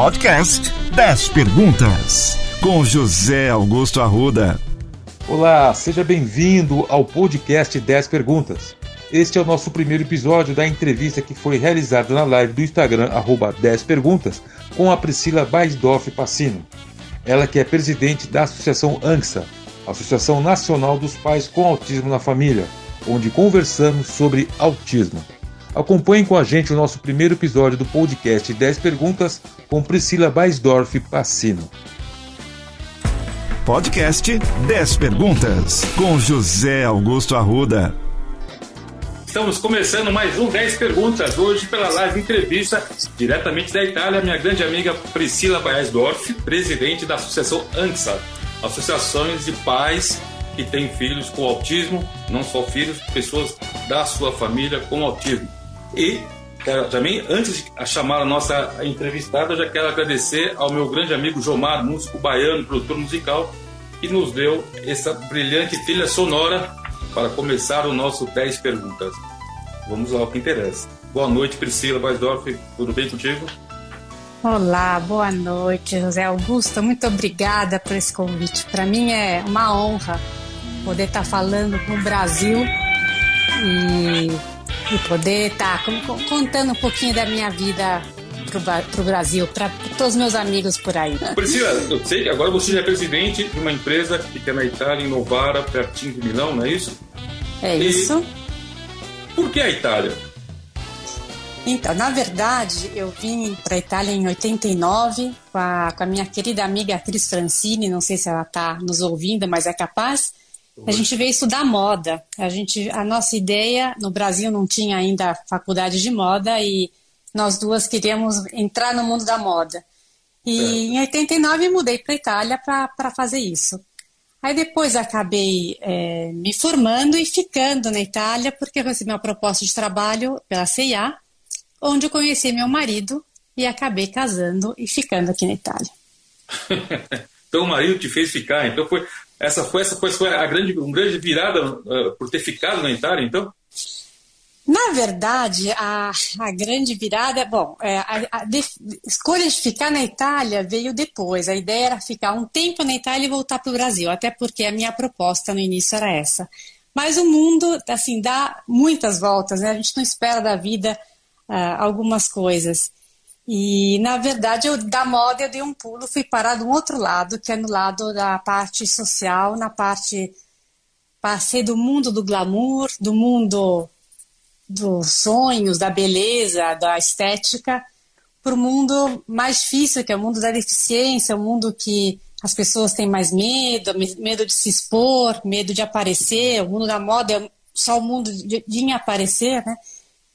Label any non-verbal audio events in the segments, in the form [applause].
Podcast 10 Perguntas, com José Augusto Arruda. Olá, seja bem-vindo ao podcast 10 Perguntas. Este é o nosso primeiro episódio da entrevista que foi realizada na live do Instagram, arroba 10 Perguntas, com a Priscila Baisdorf Passino. Ela que é presidente da Associação ANSA, Associação Nacional dos Pais com Autismo na Família, onde conversamos sobre autismo. Acompanhe com a gente o nosso primeiro episódio do podcast 10 Perguntas com Priscila Baisdorf Passino. Podcast 10 Perguntas com José Augusto Arruda. Estamos começando mais um 10 Perguntas, hoje pela live entrevista diretamente da Itália, minha grande amiga Priscila Baisdorf, presidente da Associação ANSA, Associações de Pais que têm filhos com autismo, não só filhos, pessoas da sua família com autismo. E também, antes de chamar a nossa entrevistada, eu já quero agradecer ao meu grande amigo Jomar, músico baiano, produtor musical, que nos deu essa brilhante trilha sonora para começar o nosso 10 perguntas. Vamos ao que interessa. Boa noite, Priscila Weisdorf, tudo bem contigo? Olá, boa noite, José Augusto. Muito obrigada por esse convite. Para mim é uma honra poder estar falando com o Brasil e e poder estar tá contando um pouquinho da minha vida para o Brasil, para todos os meus amigos por aí. Priscila, eu sei que agora você já é presidente de uma empresa que fica na Itália, em Novara, pertinho de Milão, não é isso? É e isso. Por que a Itália? Então, na verdade, eu vim para a Itália em 89 com a, com a minha querida amiga Cris Francini, não sei se ela está nos ouvindo, mas é capaz. A gente veio estudar moda. A, gente, a nossa ideia, no Brasil não tinha ainda faculdade de moda e nós duas queríamos entrar no mundo da moda. E é. em 89 mudei para a Itália para fazer isso. Aí depois acabei é, me formando e ficando na Itália porque eu recebi uma proposta de trabalho pela CIA, onde eu conheci meu marido e acabei casando e ficando aqui na Itália. [laughs] então o marido te fez ficar, então foi essa foi, essa foi, foi a grande, uma grande virada uh, por ter ficado na Itália, então? Na verdade, a, a grande virada, bom, é, a, a de, escolha de ficar na Itália veio depois. A ideia era ficar um tempo na Itália e voltar para o Brasil, até porque a minha proposta no início era essa. Mas o mundo, assim, dá muitas voltas, né? A gente não espera da vida uh, algumas coisas. E, na verdade, eu, da moda eu dei um pulo, fui parar do outro lado, que é no lado da parte social, na parte. Passei do mundo do glamour, do mundo dos sonhos, da beleza, da estética, para o mundo mais difícil, que é o mundo da deficiência, o mundo que as pessoas têm mais medo, medo de se expor, medo de aparecer. O mundo da moda é só o mundo de, de aparecer, né?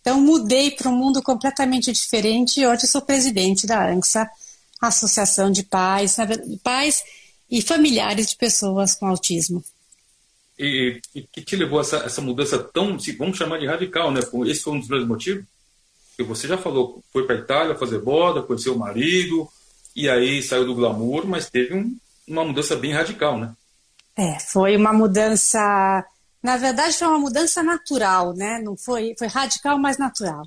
Então, mudei para um mundo completamente diferente e hoje sou presidente da ANSA, Associação de Pais, pais e familiares de pessoas com autismo. E, e que te levou a essa, essa mudança tão, vamos chamar de radical, né? Esse foi um dos grandes motivos? Que você já falou, foi para a Itália fazer boda, conheceu o marido, e aí saiu do glamour, mas teve um, uma mudança bem radical, né? É, foi uma mudança na verdade, foi uma mudança natural, né? Não foi, foi radical, mas natural.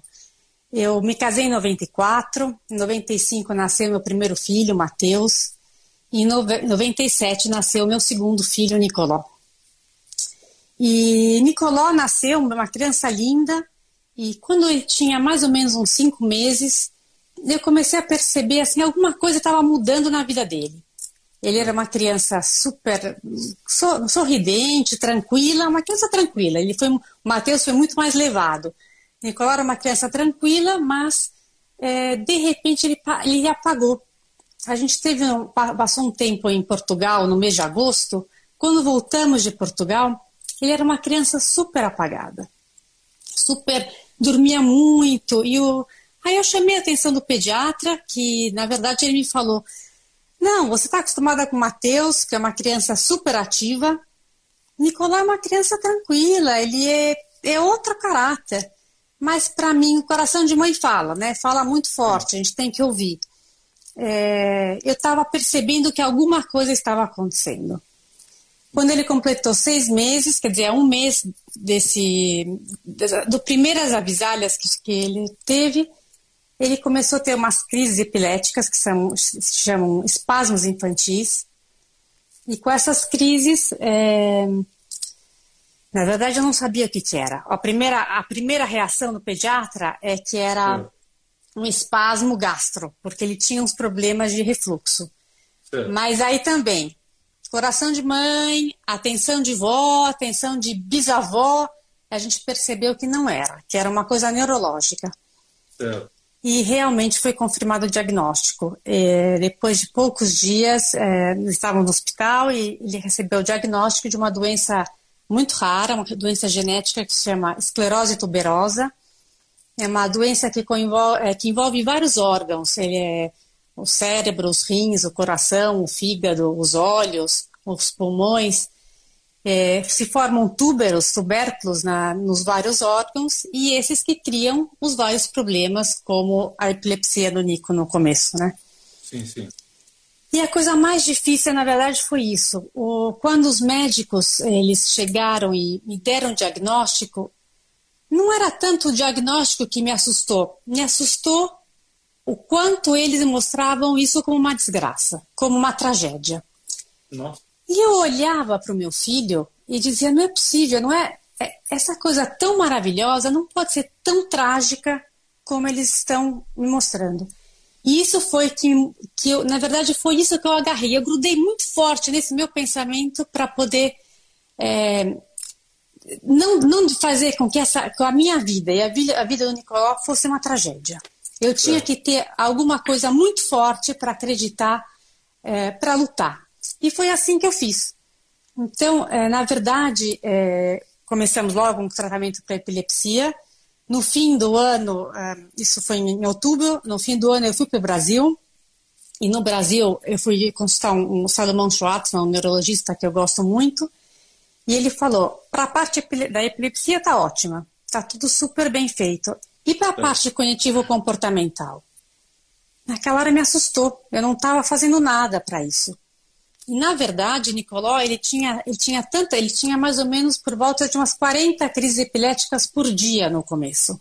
Eu me casei em 94, em 95 nasceu meu primeiro filho, Matheus, e em 97 nasceu meu segundo filho, Nicoló. E Nicoló nasceu uma criança linda, e quando ele tinha mais ou menos uns cinco meses, eu comecei a perceber assim alguma coisa estava mudando na vida dele. Ele era uma criança super sorridente, tranquila, uma criança tranquila. Ele foi, o Matheus foi muito mais levado. Nicolau era uma criança tranquila, mas é, de repente ele, ele apagou. A gente teve um, passou um tempo em Portugal no mês de agosto. Quando voltamos de Portugal, ele era uma criança super apagada, super dormia muito. E o, aí eu chamei a atenção do pediatra, que na verdade ele me falou: não, você está acostumada com o Matheus, que é uma criança super ativa. Nicolás é uma criança tranquila, ele é, é outro caráter. Mas para mim, o coração de mãe fala, né? Fala muito forte, a gente tem que ouvir. É, eu estava percebendo que alguma coisa estava acontecendo. Quando ele completou seis meses, quer dizer, um mês desse do primeiras avisalhas que, que ele teve, ele começou a ter umas crises epiléticas que são, se chamam espasmos infantis. E com essas crises, é... na verdade eu não sabia o que, que era. A primeira, a primeira reação do pediatra é que era Sim. um espasmo gastro, porque ele tinha uns problemas de refluxo. Sim. Mas aí também, coração de mãe, atenção de vó, atenção de bisavó, a gente percebeu que não era, que era uma coisa neurológica. Certo. E realmente foi confirmado o diagnóstico. É, depois de poucos dias, é, estavam no hospital e ele recebeu o diagnóstico de uma doença muito rara, uma doença genética que se chama esclerose tuberosa. É uma doença que, envolve, é, que envolve vários órgãos. É o cérebro, os rins, o coração, o fígado, os olhos, os pulmões é, se formam túberos, tubérculos na, nos vários órgãos e esses que criam os vários problemas, como a epilepsia do Nico no começo, né? Sim, sim. E a coisa mais difícil, na verdade, foi isso. O, quando os médicos eles chegaram e me deram o diagnóstico, não era tanto o diagnóstico que me assustou. Me assustou o quanto eles mostravam isso como uma desgraça, como uma tragédia. Nossa. E eu olhava para o meu filho e dizia: não é possível, não é? é? Essa coisa tão maravilhosa não pode ser tão trágica como eles estão me mostrando. E isso foi que, que eu, na verdade, foi isso que eu agarrei. Eu grudei muito forte nesse meu pensamento para poder é, não, não fazer com que essa, com a minha vida e a vida, a vida do Nicolau fosse uma tragédia. Eu tinha é. que ter alguma coisa muito forte para acreditar, é, para lutar. E foi assim que eu fiz. Então, é, na verdade, é, começamos logo um tratamento para epilepsia. No fim do ano, é, isso foi em outubro, no fim do ano eu fui para o Brasil. E no Brasil eu fui consultar um, um Salomão Schwartzman, um neurologista que eu gosto muito. E ele falou: para a parte da epilepsia está ótima, está tudo super bem feito. E para a é. parte cognitivo-comportamental? Naquela hora me assustou. Eu não estava fazendo nada para isso. E, na verdade, Nicoló, ele tinha, ele tinha tanta, ele tinha mais ou menos por volta de umas 40 crises epiléticas por dia no começo.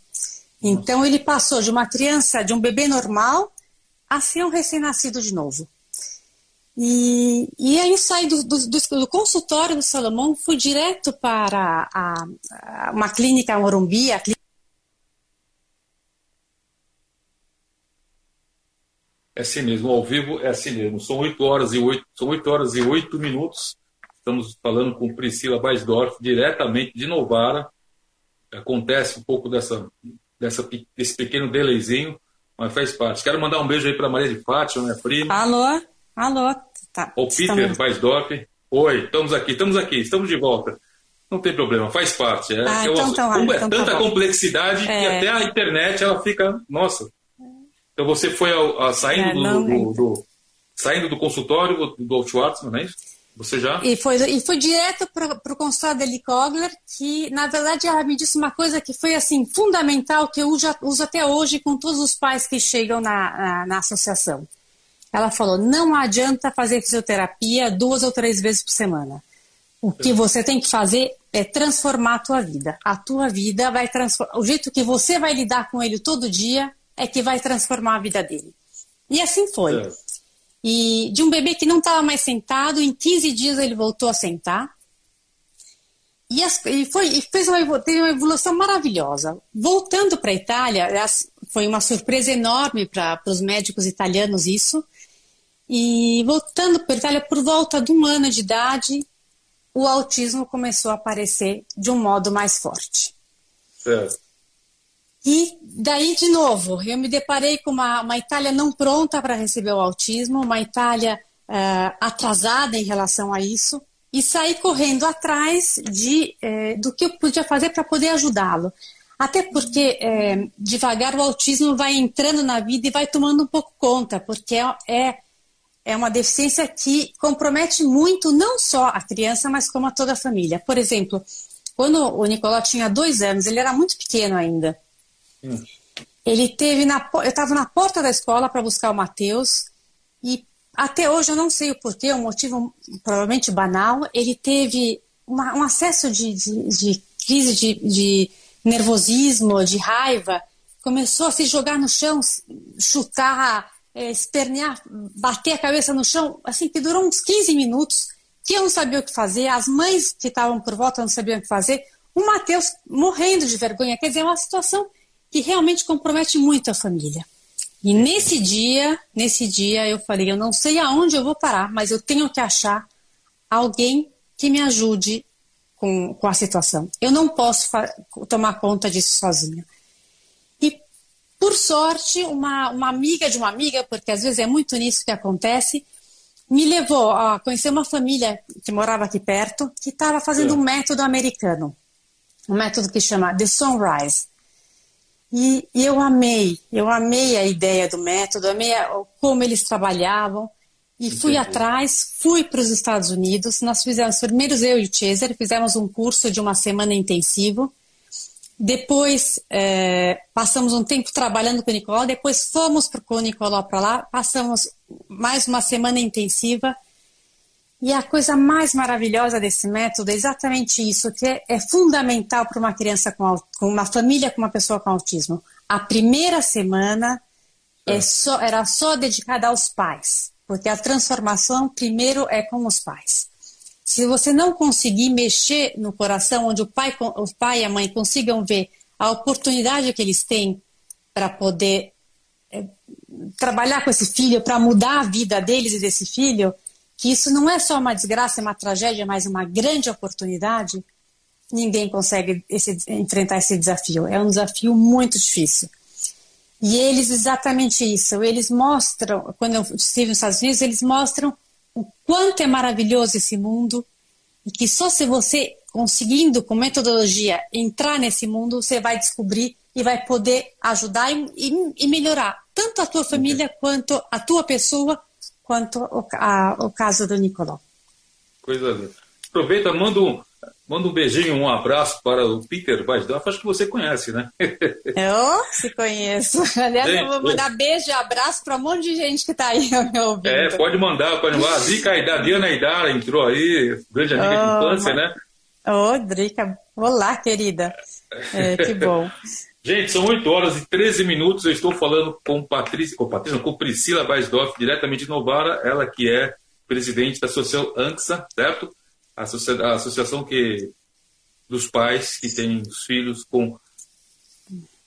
Então ele passou de uma criança, de um bebê normal, a ser um recém-nascido de novo. E, e aí saí do, do, do, consultório do Salomão, fui direto para a, a, uma clínica Morumbi, a clínica É assim mesmo, ao vivo é assim mesmo. São 8 horas e 8, são 8 horas e 8 minutos. Estamos falando com Priscila Weisdorf, diretamente de Novara. Acontece um pouco dessa, dessa, desse pequeno delayzinho, mas faz parte. Quero mandar um beijo aí para Maria de Fátima, minha prima. Alô, alô. Tá, o Peter estamos... Weisdorf. Oi, estamos aqui, estamos aqui, estamos de volta. Não tem problema, faz parte. É, ah, é, então, então, é então, tanta tá complexidade é... que até a internet ela fica, nossa, então você foi ao, a, saindo, é, do, do, do, saindo do consultório do, Schwartzman, não é isso? Você já? E foi, e foi direto para o consultório da Kogler, que na verdade ela me disse uma coisa que foi assim fundamental, que eu uso, uso até hoje com todos os pais que chegam na, na, na associação. Ela falou: não adianta fazer fisioterapia duas ou três vezes por semana. O que você tem que fazer é transformar a tua vida. A tua vida vai transformar. O jeito que você vai lidar com ele todo dia é que vai transformar a vida dele. E assim foi. É. E de um bebê que não estava mais sentado, em 15 dias ele voltou a sentar. E, as, e, foi, e fez uma, teve uma evolução maravilhosa. Voltando para a Itália, foi uma surpresa enorme para os médicos italianos isso. E voltando para a Itália, por volta de um ano de idade, o autismo começou a aparecer de um modo mais forte. Certo. E daí, de novo, eu me deparei com uma, uma Itália não pronta para receber o autismo, uma Itália uh, atrasada em relação a isso, e saí correndo atrás de, uh, do que eu podia fazer para poder ajudá-lo. Até porque, uh, devagar, o autismo vai entrando na vida e vai tomando um pouco conta, porque é, é, é uma deficiência que compromete muito não só a criança, mas como a toda a família. Por exemplo, quando o Nicolau tinha dois anos, ele era muito pequeno ainda. Ele teve na. Eu estava na porta da escola para buscar o Matheus e até hoje eu não sei o porquê, um motivo provavelmente banal. Ele teve uma, um acesso de, de, de crise de, de, nervosismo, de raiva, começou a se jogar no chão, chutar, é, espernear, bater a cabeça no chão, assim, que durou uns 15 minutos, que eu não sabia o que fazer, as mães que estavam por volta não sabiam o que fazer, o Matheus morrendo de vergonha, quer dizer, é uma situação que realmente compromete muito a família. E nesse dia, nesse dia eu falei, eu não sei aonde eu vou parar, mas eu tenho que achar alguém que me ajude com, com a situação. Eu não posso tomar conta disso sozinha. E, por sorte, uma, uma amiga de uma amiga, porque às vezes é muito nisso que acontece, me levou a conhecer uma família que morava aqui perto, que estava fazendo é. um método americano. Um método que chama The Sunrise. E, e, eu amei, eu amei a ideia do método, amei a, como eles trabalhavam. E Entendi. fui atrás, fui para os Estados Unidos. Nós fizemos, primeiro eu e o Cesar, fizemos um curso de uma semana intensivo. Depois é, passamos um tempo trabalhando com o Nicolau. Depois fomos com o Nicolau para lá, passamos mais uma semana intensiva. E a coisa mais maravilhosa desse método é exatamente isso, que é, é fundamental para uma criança com, com, uma família com uma pessoa com autismo. A primeira semana é só, era só dedicada aos pais porque a transformação primeiro é com os pais. Se você não conseguir mexer no coração, onde o pai, o pai e a mãe consigam ver a oportunidade que eles têm para poder é, trabalhar com esse filho, para mudar a vida deles e desse filho, que isso não é só uma desgraça, é uma tragédia, mas uma grande oportunidade, ninguém consegue esse, enfrentar esse desafio. É um desafio muito difícil. E eles, exatamente isso, eles mostram, quando eu estive nos Estados Unidos, eles mostram o quanto é maravilhoso esse mundo e que só se você conseguindo, com metodologia, entrar nesse mundo, você vai descobrir e vai poder ajudar e, e, e melhorar tanto a tua família quanto a tua pessoa, quanto o, caso do Nicolau. Coisa linda. Aproveita, manda um, Manda um beijinho, um abraço para o Peter Weisdorf, acho que você conhece, né? [laughs] Eu se conheço. [laughs] Aliás, gente, eu vou mandar beijo e abraço para um monte de gente que está aí me ouvindo. É, pode mandar, pode mandar. A Drica, a Diana Aidara entrou aí, grande amiga oh, de infância, né? Ô, oh, Drica, olá, querida. É, que bom. [laughs] Gente, são 8 horas e 13 minutos. Eu estou falando com Patrícia, com Patrícia, com Priscila Weisdorf, diretamente de Novara, ela que é presidente da Associação ANXA, certo? a, associação que dos pais que têm os filhos com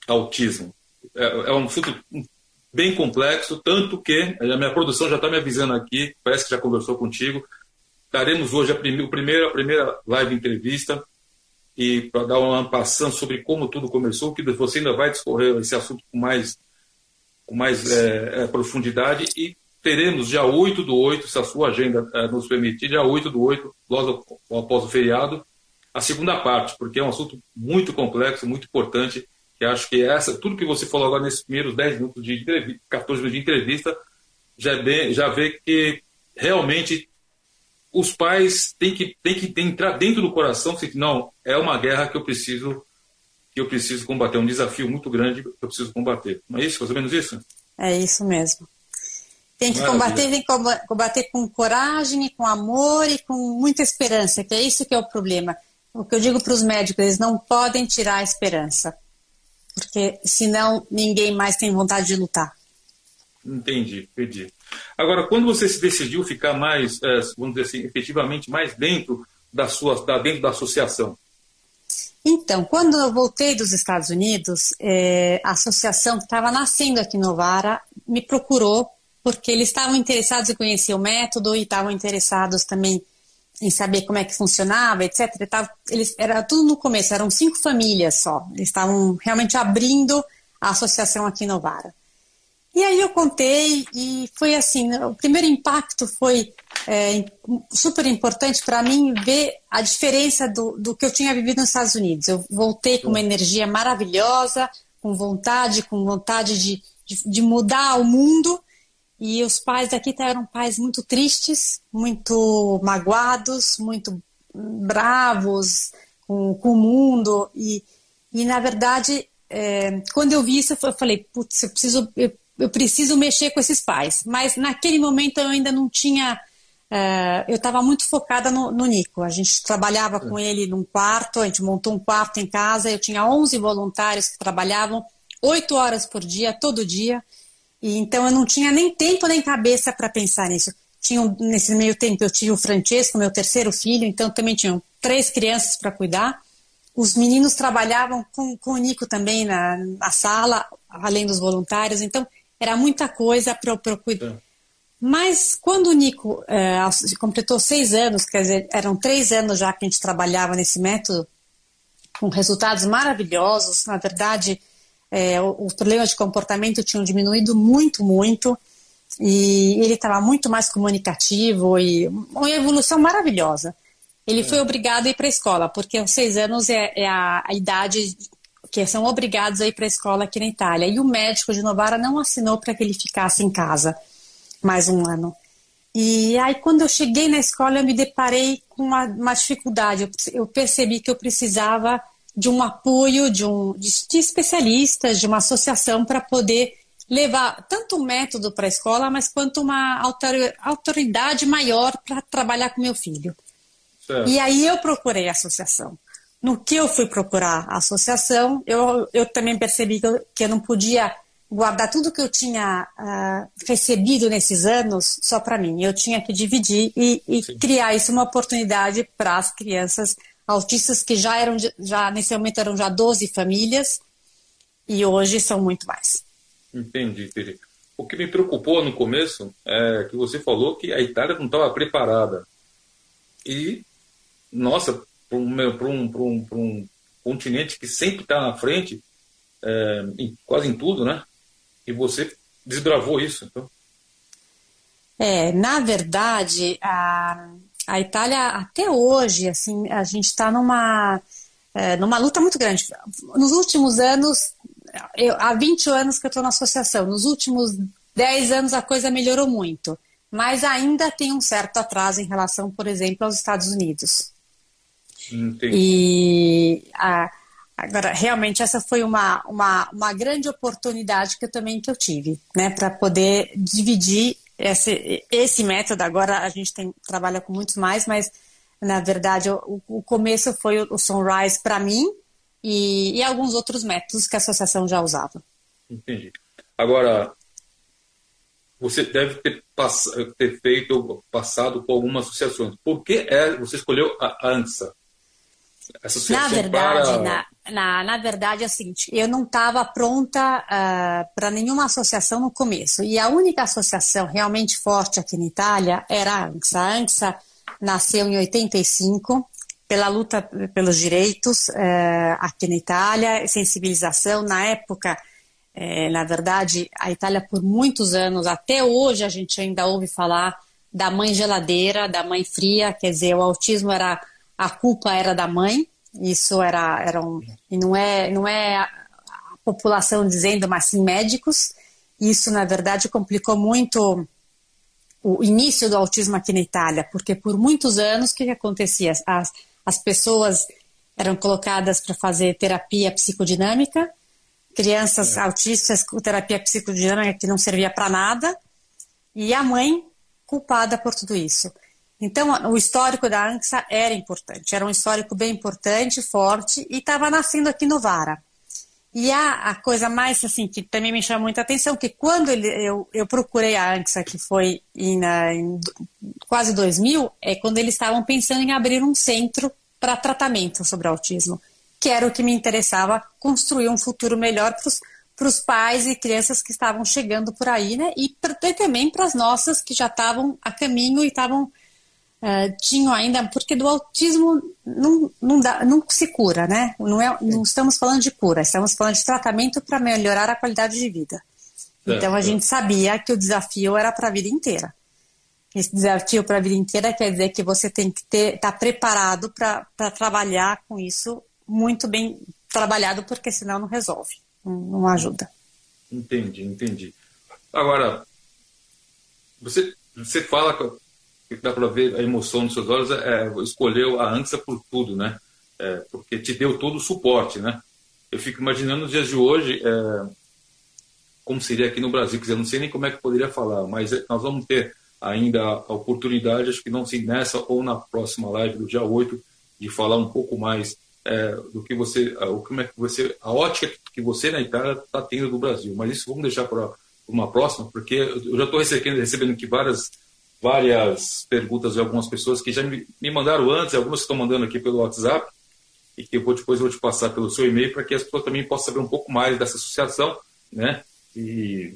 autismo. É, é um assunto bem complexo, tanto que a minha produção já está me avisando aqui, parece que já conversou contigo. Daremos hoje a, primeira, a primeira live entrevista e para dar uma passão sobre como tudo começou, que você ainda vai discorrer esse assunto com mais, com mais é, profundidade. E teremos dia 8 do 8, se a sua agenda eh, nos permitir, dia 8 do 8, logo após o feriado, a segunda parte, porque é um assunto muito complexo, muito importante, que acho que essa, tudo que você falou agora nesses primeiros 10 minutos de entrevista, 14 minutos de entrevista, já, bem, já vê que realmente os pais têm que, têm que entrar dentro do coração, que não, é uma guerra que eu preciso que eu preciso combater, é um desafio muito grande que eu preciso combater. Não é isso, mais ou menos isso? É isso mesmo. Tem que combater, tem que combater com coragem, e com amor e com muita esperança, que é isso que é o problema. O que eu digo para os médicos, eles não podem tirar a esperança, porque senão ninguém mais tem vontade de lutar. Entendi, entendi. Agora, quando você se decidiu ficar mais, é, vamos dizer assim, efetivamente mais dentro da sua, dentro da associação? Então, quando eu voltei dos Estados Unidos, é, a associação que estava nascendo aqui no Vara me procurou porque eles estavam interessados em conhecer o método e estavam interessados também em saber como é que funcionava, etc. Eles, era tudo no começo, eram cinco famílias só. Eles estavam realmente abrindo a associação aqui em Novara. E aí eu contei e foi assim, o primeiro impacto foi é, super importante para mim ver a diferença do, do que eu tinha vivido nos Estados Unidos. Eu voltei com uma energia maravilhosa, com vontade, com vontade de, de, de mudar o mundo e os pais daqui eram pais muito tristes, muito magoados, muito bravos com, com o mundo. E, e na verdade, é, quando eu vi isso, eu falei, putz, eu preciso, eu, eu, preciso mexer com esses pais. Mas naquele momento eu ainda não tinha. É, eu estava muito focada no, no, Nico. A gente trabalhava com ele num quarto, a gente montou um quarto em casa. Eu tinha 11 voluntários que trabalhavam oito horas por dia, todo dia. E então eu não tinha nem tempo nem cabeça para pensar nisso. Tinha, nesse meio tempo eu tinha o Francesco, meu terceiro filho, então também tinham três crianças para cuidar. Os meninos trabalhavam com, com o Nico também na, na sala, além dos voluntários, então era muita coisa para eu cuidar. Mas quando o Nico é, completou seis anos, quer dizer, eram três anos já que a gente trabalhava nesse método, com resultados maravilhosos, na verdade, é, os problemas de comportamento tinham diminuído muito, muito, e ele estava muito mais comunicativo e uma evolução maravilhosa. Ele é. foi obrigado a ir para a escola, porque aos seis anos é, é a, a, idade que são obrigados a ir para a escola aqui na Itália. E o médico de Novara não assinou para que ele ficasse em casa mais um ano. E aí, quando eu cheguei na escola, eu me deparei com uma, uma dificuldade. Eu, eu, percebi que eu precisava de um apoio de, um, de, de especialistas, de uma associação para poder levar tanto o método para a escola, mas quanto uma autoridade maior para trabalhar com meu filho. Certo. E aí eu procurei a associação. No que eu fui procurar a associação, eu, eu também percebi que eu, que eu não podia guardar tudo que eu tinha uh, recebido nesses anos só para mim. Eu tinha que dividir e, e criar isso uma oportunidade para as crianças autistas que já eram já nesse momento eram já 12 famílias e hoje são muito mais. Entendi, entendi. O que me preocupou no começo é que você falou que a Itália não estava preparada. E, nossa, para um, um, um, um continente que sempre está na frente, é, em, quase em tudo, né? E você desbravou isso, então. É, na verdade, a, a Itália até hoje, assim, a gente está numa, é, numa luta muito grande. Nos últimos anos, eu, há 20 anos que eu estou na associação, nos últimos 10 anos a coisa melhorou muito, mas ainda tem um certo atraso em relação, por exemplo, aos Estados Unidos. Entendi. E a, Agora, realmente, essa foi uma, uma, uma grande oportunidade que eu também que eu tive, né, para poder dividir esse, esse método. Agora a gente tem, trabalha com muitos mais, mas na verdade o, o começo foi o, o Sunrise para mim e, e, alguns outros métodos que a associação já usava. Entendi. Agora, você deve ter, pass ter feito passado por algumas associações. Por que é, você escolheu a ANSA? Na verdade, para... na, na, na verdade é o seguinte, eu não estava pronta uh, ah, para nenhuma associação no começo. E a única associação realmente forte aqui na Itália era a ANSA. A ANSA nasceu em 85 pela luta pelos direitos uh, aqui na Itália, sensibilização. Na época, uh, na verdade, a Itália por muitos anos, até hoje a gente ainda ouve falar da mãe geladeira, da mãe fria, quer dizer, o autismo era a culpa era da mãe, isso era, era um, e não é, não é a, população dizendo, mas sim médicos. Isso, na verdade, complicou muito o início do autismo aqui na Itália, porque por muitos anos o que, que acontecia? As, as pessoas eram colocadas para fazer terapia psicodinâmica, crianças é. autistas com terapia psicodinâmica que não servia para nada, e a mãe culpada por tudo isso. Então, o histórico da ANSA era importante, era um histórico bem importante, forte, e estava nascendo aqui no Vara. E a, a, coisa mais, assim, que também me chama muita atenção, que quando ele, eu, eu procurei a ANSA, que foi em, em quase 2000, é quando eles estavam pensando em abrir um centro para tratamento sobre autismo, que era o que me interessava, construir um futuro melhor para os pais e crianças que estavam chegando por aí, né? E, pra, e também para as nossas que já estavam a caminho e estavam uh, tinham ainda, porque do autismo não, não, dá, não se cura, né? Não, é, não estamos falando de cura, estamos falando de tratamento para melhorar a qualidade de vida. É, então a é. gente sabia que o desafio era para a vida inteira. Esse desafio para a vida inteira quer dizer que você tem que estar tá preparado para trabalhar com isso muito bem trabalhado, porque senão não resolve, não, não ajuda. Entendi, entendi. Agora, você, você fala dá para ver a emoção nos seus olhos, é, é, escolheu a ANSA por tudo, né? É, porque te deu todo o suporte, né? Eu fico imaginando nos dias de hoje é, como seria aqui no Brasil, quer dizer, não sei nem como é que poderia falar, mas é, nós vamos ter ainda a oportunidade, acho que não sei nessa ou na próxima live do dia 8, de falar um pouco mais é, do que você, como é que você, a ótica que você na Itália está tendo do Brasil. Mas isso vamos deixar para uma próxima, porque eu já estou recebendo, recebendo aqui várias, várias perguntas de algumas pessoas que já me, me mandaram antes, algumas que estão mandando aqui pelo WhatsApp, e que eu vou, depois vou te passar pelo seu e-mail para que as pessoas também possam saber um pouco mais dessa associação, né? E,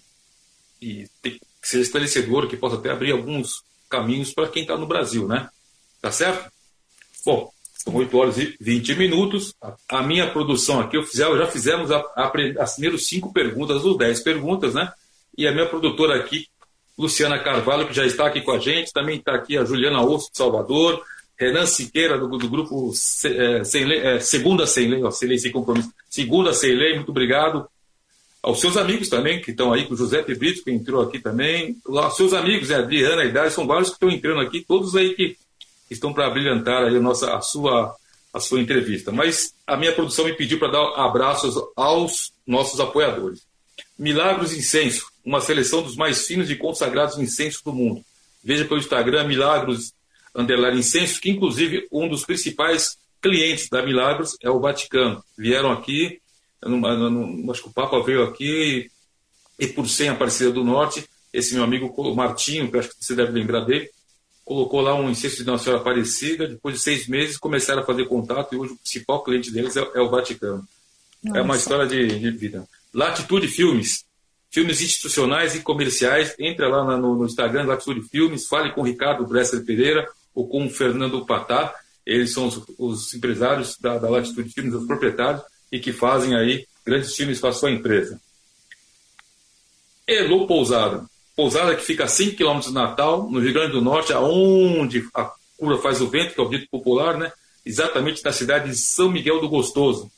e que seja esclarecedor, que possa até abrir alguns caminhos para quem está no Brasil, né? Tá certo? Bom, são 8 horas e 20 minutos. A, minha produção aqui, eu fiz, já fizemos a, a, as primeiras cinco perguntas, ou 10 perguntas, né? E a minha produtora aqui, Luciana Carvalho, que já está aqui com a gente, também está aqui a Juliana Osso de Salvador, Renan Siqueira, do, do grupo é, sem lei, é, Segunda Sem Lei, ó, sem lei sem compromisso. Segunda Sem Lei, muito obrigado. Aos seus amigos também, que estão aí, com o José Brito, que entrou aqui também. Aos seus amigos, é, Adriana, Idade, são vários que estão entrando aqui, todos aí que estão para brilhantar aí a, nossa, a, sua, a sua entrevista. Mas a minha produção me pediu para dar abraços aos nossos apoiadores. Milagros Incenso, uma seleção dos mais finos e consagrados incensos do mundo. Veja pelo Instagram Milagros Underline Incenso, que inclusive um dos principais clientes da Milagros é o Vaticano. Vieram aqui, acho que o Papa veio aqui e por sem Aparecida do Norte, esse meu amigo Martinho, que acho que você deve lembrar dele, colocou lá um incenso de Nossa Senhora Aparecida, depois de seis meses começaram a fazer contato e hoje o principal cliente deles é, é o Vaticano. Nossa. É uma história de, de, vida. Latitude Filmes, filmes institucionais e comerciais, entra lá no, no Instagram, Latitude Filmes, fale com o Ricardo Bresser Pereira ou com o Fernando Patá, eles são os, os empresários da, da, Latitude Filmes, os proprietários, e que fazem aí grandes filmes para a sua empresa. Elo Pousada, Pousada que fica a 5 quilômetros de Natal, no Rio Grande do Norte, aonde a curva faz o vento, que é o dito popular, né? exatamente na cidade de São Miguel do Gostoso.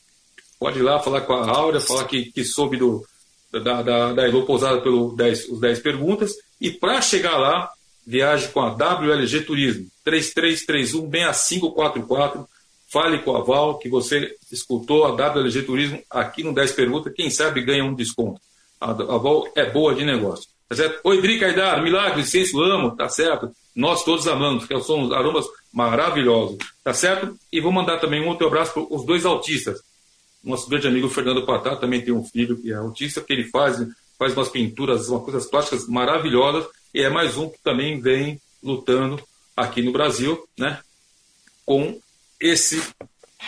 Pode ir lá falar com a Áurea, falar que, que soube do, da, da, da Elo Pousada pelos 10 os 10 perguntas. E para chegar lá, viaje com a WLG Turismo, 3331-6544. Fale com a Val, que você escutou a WLG Turismo aqui no 10 Perguntas. Quem sabe ganha um desconto. A, a Val é boa de negócio. Tá certo? Oi, Dri Caidar, milagre, licença, amo, tá certo? Nós todos amamos, que são aromas maravilhosos, tá certo? E vou mandar também um outro abraço para os dois autistas. Nosso grande amigo Fernando Patá também tem um filho que é autista, que ele faz, faz umas pinturas, umas coisas plásticas maravilhosas, e é mais um que também vem lutando aqui no Brasil, né? Com esse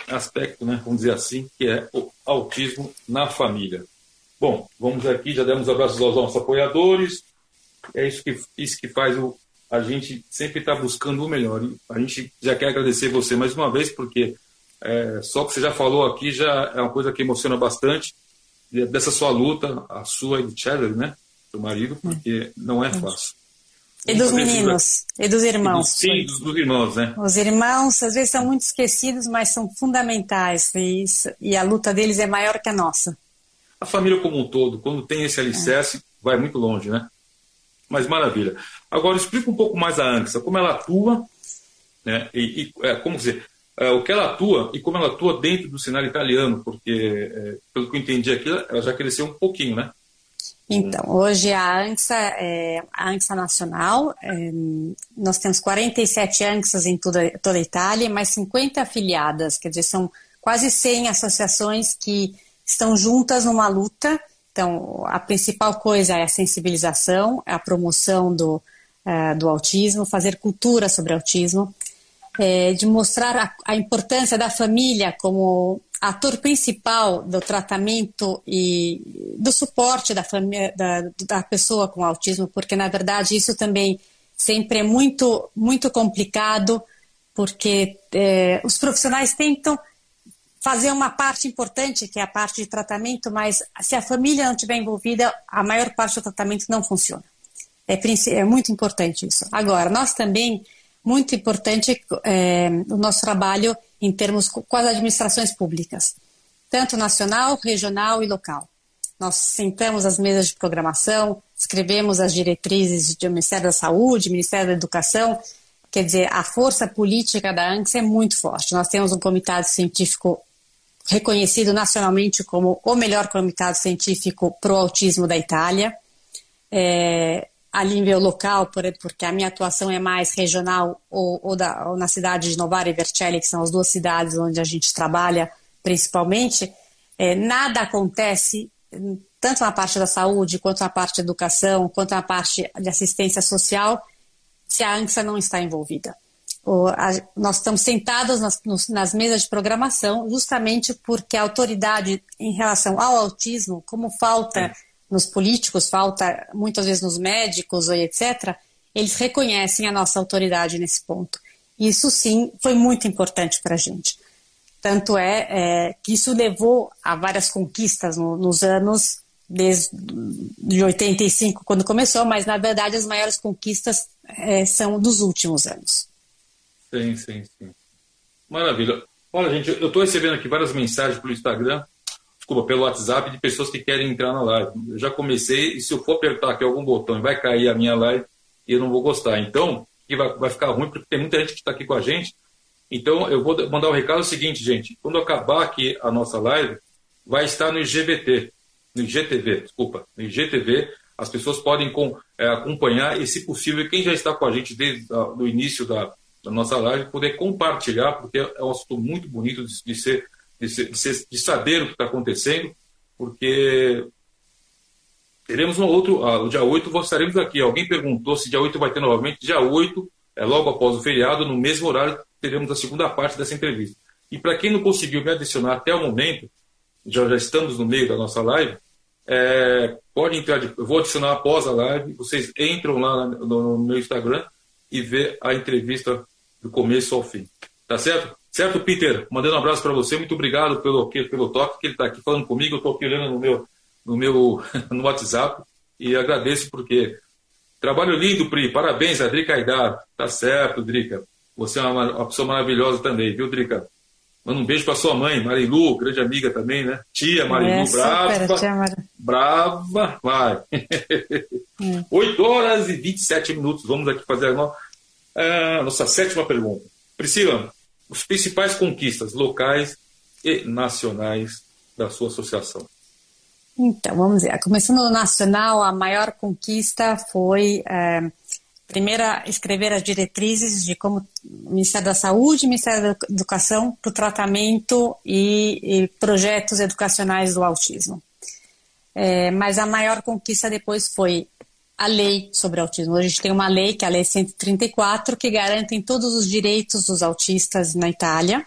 aspecto, né? Vamos dizer assim, que é o autismo na família. Bom, vamos aqui, já demos abraços aos nossos apoiadores. É isso que, isso que faz o, a gente sempre estar tá buscando o melhor. A gente já quer agradecer você mais uma vez, porque é, só que você já falou aqui já é uma coisa que emociona bastante dessa sua luta, a sua e do Cheddar, né? Do marido, porque não é fácil. E dos meninos, e dos irmãos. sim, dos, dos, irmãos, né? Os irmãos, às vezes, são muito esquecidos, mas são fundamentais. E, isso, e a luta deles é maior que a nossa a família como um todo, quando tem esse alicerce, vai muito longe, né? Mas maravilha. Agora, explica um pouco mais a ANXA, como ela atua, né? E, e é, como dizer, é, o que ela atua e como ela atua dentro do cenário italiano, porque, é, pelo que eu entendi aqui, ela já cresceu um pouquinho, né? Então, hoje a ANXA é a ANXA nacional, é, nós temos 47 ANXAs em toda, toda a Itália, mais 50 afiliadas, quer dizer, são quase 100 associações que estão juntas numa luta. Então, a principal coisa é a sensibilização, a promoção do, uh, do autismo, fazer cultura sobre autismo, é, de mostrar a, a, importância da família como ator principal do tratamento e do suporte da, família, da, da pessoa com autismo, porque na verdade isso também sempre é muito, muito complicado, porque é, os profissionais tentam fazer uma parte importante, que é a parte de tratamento, mas se a família não estiver envolvida, a maior parte do tratamento não funciona. É, é muito importante isso. Agora, nós também, muito importante é, o nosso trabalho em termos com as administrações públicas, tanto nacional, regional e local. Nós sentamos as mesas de programação, escrevemos as diretrizes do Ministério da Saúde, Ministério da Educação, quer dizer, a força política da ANCS é muito forte. Nós temos um comitado científico reconhecido nacionalmente como o melhor comitado científico pro autismo da Itália. É, a nível local, porque a minha atuação é mais regional, ou, ou, da, ou na cidade de Novara e Vercelli, que são as duas cidades onde a gente trabalha principalmente, é, nada acontece, tanto na parte da saúde, quanto na parte da educação, quanto na parte de assistência social, se a ANSA não está envolvida. A, nós estamos sentados nas, nas mesas de programação justamente porque a autoridade em relação ao autismo, como falta nos políticos, falta muitas vezes nos médicos e etc., eles reconhecem a nossa autoridade nesse ponto. Isso sim foi muito importante para a gente. Tanto é, é, que isso levou a várias conquistas no, nos anos desde de 85 quando começou, mas na verdade as maiores conquistas é, são dos últimos anos. Sim, sim, sim. Maravilha. Olha, gente, eu estou recebendo aqui várias mensagens pelo Instagram desculpa, pelo WhatsApp de pessoas que querem entrar na live. Eu já comecei e se eu for apertar aqui algum botão vai cair a minha live e eu não vou gostar. Então, vai, vai ficar ruim porque tem muita gente que está aqui com a gente. Então, eu vou mandar o um recado seguinte, gente. Quando acabar aqui a nossa live, vai estar no IGVT, no IGTV, desculpa, no IGTV. As pessoas podem com, é, acompanhar e, se possível, quem já está com a gente desde o início da, da nossa live, poder compartilhar, porque é um assunto muito bonito de, de ser de, de saber o que está acontecendo, porque teremos um outro, ah, o dia 8 estaremos aqui. Alguém perguntou se dia 8 vai ter novamente. Dia 8, é logo após o feriado, no mesmo horário, teremos a segunda parte dessa entrevista. E para quem não conseguiu me adicionar até o momento, já, já estamos no meio da nossa live, é, pode entrar, de, eu vou adicionar após a live, vocês entram lá no, no meu Instagram e vê a entrevista do começo ao fim. Tá certo? Certo, Peter? Mandando um abraço para você. Muito obrigado pelo, pelo toque que ele está aqui falando comigo. Eu estou aqui olhando no meu, no meu [laughs] no WhatsApp e agradeço porque trabalho lindo, Pri. Parabéns a Drica Aidar. Tá certo, Drica. Você é uma, uma pessoa maravilhosa também, viu, Drica? Manda um beijo para sua mãe, Marilu, grande amiga também, né? Tia Marilu, é, brava. Tia Mar... Brava, vai. Hum. [laughs] 8 horas e 27 minutos. Vamos aqui fazer a nossa sétima pergunta. Priscila, os principais conquistas locais e nacionais da sua associação? Então, vamos ver. Começando no nacional, a maior conquista foi, é, primeiro, escrever as diretrizes de como o Ministério da Saúde e Ministério da Educação para o tratamento e, e, projetos educacionais do autismo. É, mas a maior conquista depois foi a lei sobre autismo. Hoje a gente tem uma lei, que é a Lei 134, que garante todos os direitos dos autistas na Itália.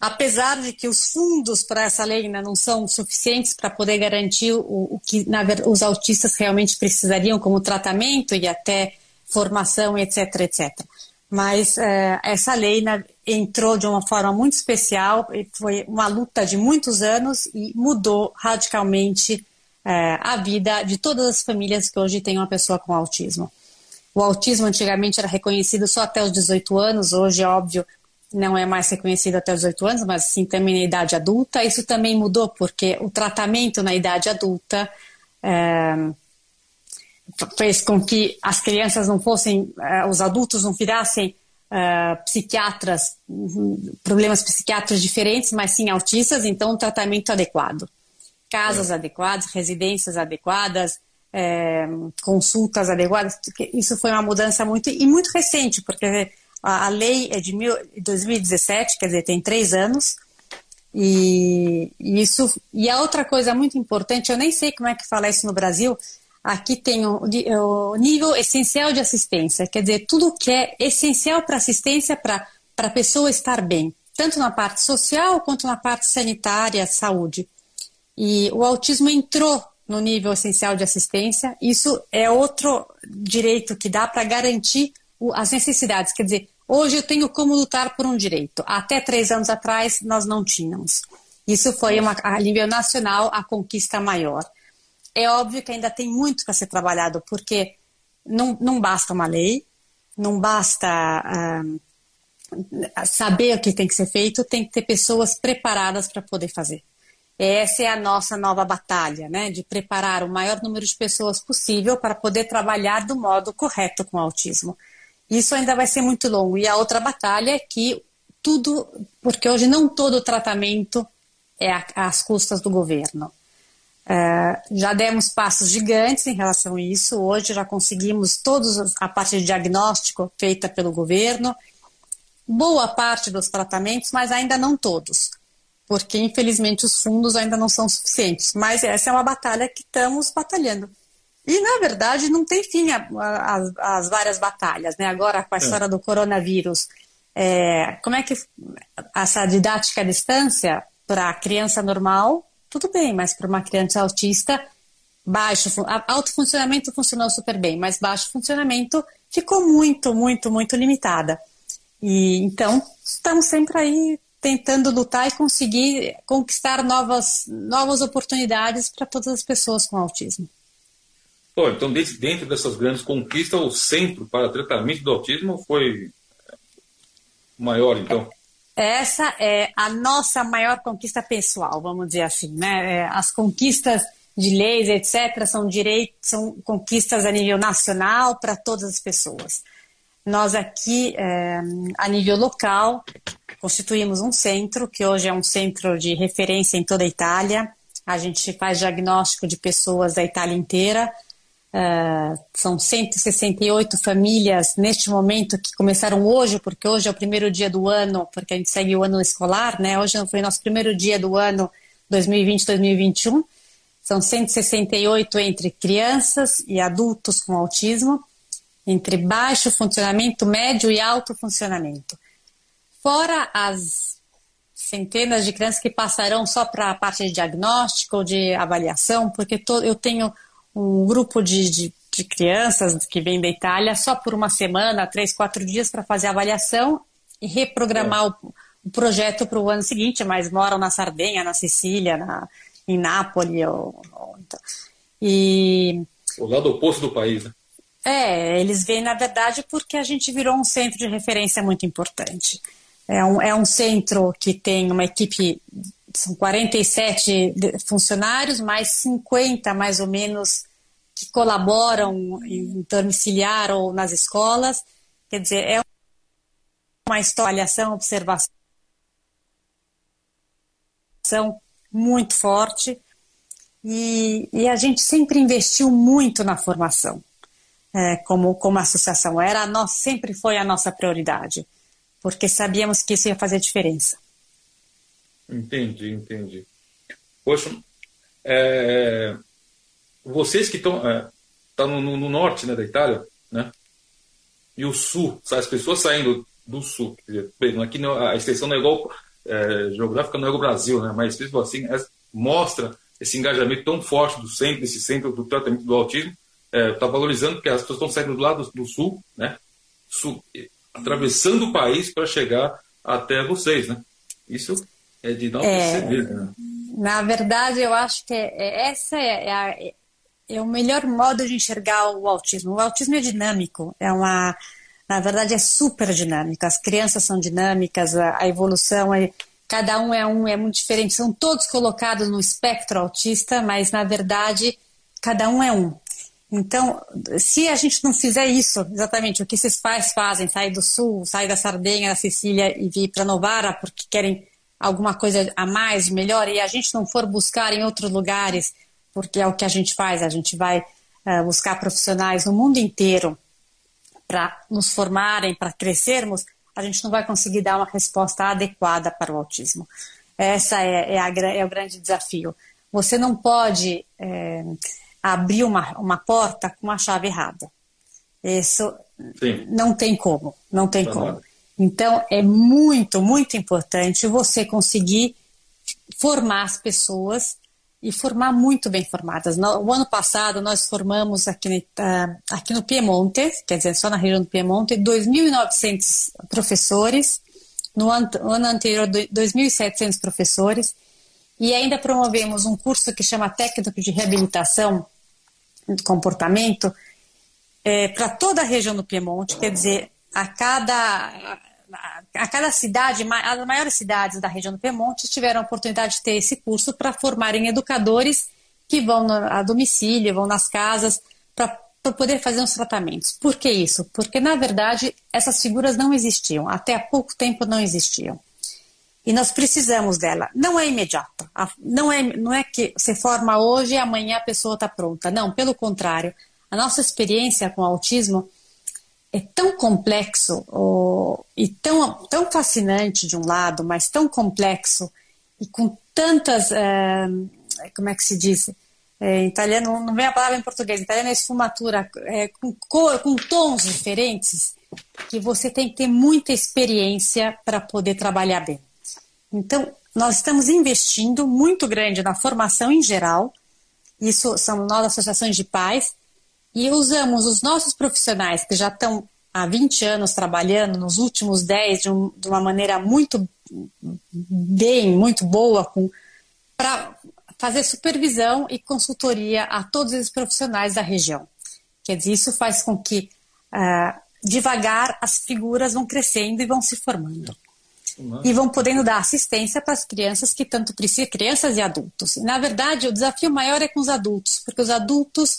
Apesar de que os fundos para essa lei ainda não são suficientes para poder garantir o, o que na, os autistas realmente precisariam como tratamento e até formação, etc, etc. Mas é, essa lei na, entrou de uma forma muito especial, foi uma luta de muitos anos e mudou radicalmente é, a vida de todas as famílias que hoje têm uma pessoa com autismo. O autismo antigamente era reconhecido só até os 18 anos, hoje, é óbvio, não é mais reconhecido até os 18 anos, mas sim também na idade adulta. Isso também mudou porque o tratamento na idade adulta é, fez com que as crianças não fossem, é, os adultos não virassem é, psiquiatras, problemas psiquiátricos diferentes, mas sim autistas, então um tratamento adequado casas é. adequadas, residências adequadas, é, consultas adequadas. Isso foi uma mudança muito e muito recente, porque a, a lei é de mil, 2017, quer dizer, tem três anos. E, e, isso e a outra coisa muito importante, eu nem sei como é que fala isso no Brasil. Aqui tem o, o nível essencial de assistência, quer dizer, tudo que é essencial para assistência para a pessoa estar bem, tanto na parte social quanto na parte sanitária, saúde. E o autismo entrou no nível essencial de assistência. Isso é outro direito que dá para garantir as necessidades. Quer dizer, hoje eu tenho como lutar por um direito. Até três anos atrás nós não tínhamos. Isso foi uma, a nível nacional a conquista maior. É óbvio que ainda tem muito para ser trabalhado, porque não, não basta uma lei, não basta ah, saber o que tem que ser feito, tem que ter pessoas preparadas para poder fazer. Essa é a nossa nova batalha, né? De preparar o maior número de pessoas possível para poder trabalhar do modo correto com o autismo. Isso ainda vai ser muito longo. E a outra batalha é que tudo, porque hoje não todo tratamento é às custas do governo. É, já demos passos gigantes em relação a isso. Hoje já conseguimos todos a parte de diagnóstico feita pelo governo, boa parte dos tratamentos, mas ainda não todos, porque infelizmente os fundos ainda não são suficientes. Mas essa é uma batalha que estamos batalhando. E, na verdade, não tem fim as várias batalhas. Né? Agora, com a é. história do coronavírus, é, como é que essa didática à distância para a criança normal, tudo bem, mas para uma criança autista, baixo, alto funcionamento funcionou super bem, mas baixo funcionamento ficou muito, muito, muito limitada. E então estamos sempre aí tentando lutar e conseguir conquistar novas, novas oportunidades para todas as pessoas com autismo. Pô, então, dentro dessas grandes conquistas, o centro para tratamento do autismo foi maior, então? Essa é a nossa maior conquista pessoal, vamos dizer assim. Né? É, as conquistas de leis, etc., são direitos, são conquistas a nível nacional para todas as pessoas. Nós aqui, é, a nível local, constituímos um centro, que hoje é um centro de referência em toda a Itália. A gente faz diagnóstico de pessoas da Itália inteira, Uh, são 168 famílias neste momento que começaram hoje, porque hoje é o primeiro dia do ano, porque a gente segue o ano escolar, né? Hoje foi nosso primeiro dia do ano 2020-2021. São 168 entre crianças e adultos com autismo, entre baixo funcionamento, médio e alto funcionamento. Fora as centenas de crianças que passarão só para a parte de diagnóstico ou de avaliação, porque eu tenho um grupo de, de, de crianças que vem da Itália só por uma semana, três, quatro dias para fazer a avaliação e reprogramar é. o, o, projeto para o ano seguinte, mas moram na Sardenha, na Sicília, na, em Nápoles. Ou, ou, então. E, o lado oposto do país, né? É, eles vêm, na verdade, porque a gente virou um centro de referência muito importante. É um, é um centro que tem uma equipe são 47 funcionários, mais 50 mais ou menos que colaboram em domiciliar ou nas escolas. Quer dizer, é uma história, observação muito forte e, e, a gente sempre investiu muito na formação é, como, como associação. Era nossa, sempre foi a nossa prioridade, porque sabíamos que isso ia fazer diferença. Entendi, entendi. Poxa, é, vocês que estão é, tá no, no, norte né, da Itália, né? E o sul, as pessoas saindo do sul, dizer, aqui a extensão não é igual é, geográfica, não é ao Brasil, né? Mas mesmo assim é, mostra esse engajamento tão forte do centro, desse centro do tratamento do autismo, está é, valorizando porque as pessoas estão saindo do lado do, do sul, né? Sul, atravessando o país para chegar até vocês, né? Isso é de não é, perceber, né? Na verdade, eu acho que é, é, essa é, a, é o melhor modo de enxergar o autismo. O autismo é dinâmico, é uma, na verdade, é super dinâmico. As crianças são dinâmicas, a, a evolução é, cada um é um é muito diferente. São todos colocados no espectro autista, mas na verdade cada um é um. Então, se a gente não fizer isso, exatamente o que esses pais fazem, sair do sul, sair da Sardenha, da Sicília e vir para Novara porque querem alguma coisa a mais, melhor, e a gente não for buscar em outros lugares, porque é o que a gente faz, a gente vai uh, buscar profissionais no mundo inteiro para nos formarem, para crescermos, a gente não vai conseguir dar uma resposta adequada para o autismo. Essa é, é, a, é o grande desafio. Você não pode é, abrir uma, uma porta com a chave errada. Isso Sim. não tem como, não tem tá como. Nada. Então, é muito, muito importante você conseguir formar as pessoas e formar muito bem formadas. No, o ano passado, nós formamos aqui, uh, aqui no Piemonte, quer dizer, só na região do Piemonte, 2.900 professores, no ano anterior, 2.700 professores, e ainda promovemos um curso que chama Técnico de Reabilitação do Comportamento, é, para toda a região do Piemonte, quer dizer, a cada a cada cidade, as maiores cidades da região do Piemonte tiveram a oportunidade de ter esse curso para formarem educadores que vão a domicílio, vão nas casas, para poder fazer os tratamentos. Por que isso? Porque, na verdade, essas figuras não existiam, até há pouco tempo não existiam. E nós precisamos dela. Não é imediata. Não é, não é que você forma hoje e amanhã a pessoa está pronta. Não, pelo contrário. A nossa experiência com o autismo é tão complexo oh, e tão, tão fascinante de um lado, mas tão complexo e com tantas. Eh, como é que se diz? É, em italiano, não vem a palavra em português, em italiano é esfumatura, é, com, cor, com tons diferentes, que você tem que ter muita experiência para poder trabalhar bem. Então, nós estamos investindo muito grande na formação em geral, isso são nós, associações de pais, e usamos os nossos profissionais que já estão há 20 anos trabalhando, nos últimos 10, de, um, de uma maneira muito bem, muito boa, para fazer supervisão e consultoria a todos os profissionais da região. Quer dizer, isso faz com que uh, devagar as figuras vão crescendo e vão se formando. E vão podendo dar assistência para as crianças que tanto precisam, crianças e adultos. E, na verdade, o desafio maior é com os adultos, porque os adultos,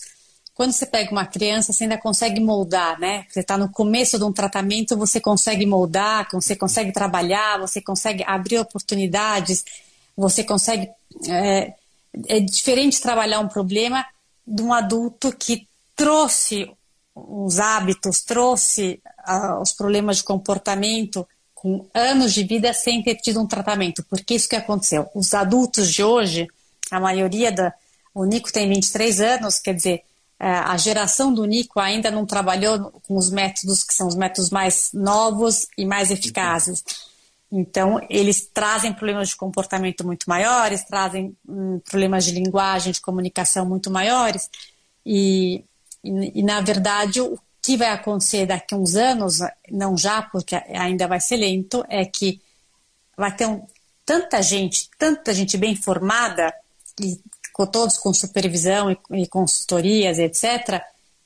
quando você pega uma criança, você ainda consegue moldar, né? Você está no começo de um tratamento, você consegue moldar, você consegue trabalhar, você consegue abrir oportunidades, você consegue é, é diferente trabalhar um problema de um adulto que trouxe os hábitos, trouxe uh, os problemas de comportamento com anos de vida sem ter tido um tratamento. Porque isso que aconteceu. Os adultos de hoje, a maioria da. O Nico tem 23 anos, quer dizer, uh, a geração do Nico ainda não trabalhou com os métodos que são os métodos mais novos e mais eficazes. Então, eles trazem problemas de comportamento muito maiores, trazem hum, problemas de linguagem, de comunicação muito maiores. E, e, e, na verdade, o que vai acontecer daqui a uns anos, não já, porque ainda vai ser lento, é que vai ter um, tanta gente, tanta gente bem formada, e com todos com supervisão e, e consultorias, etc.,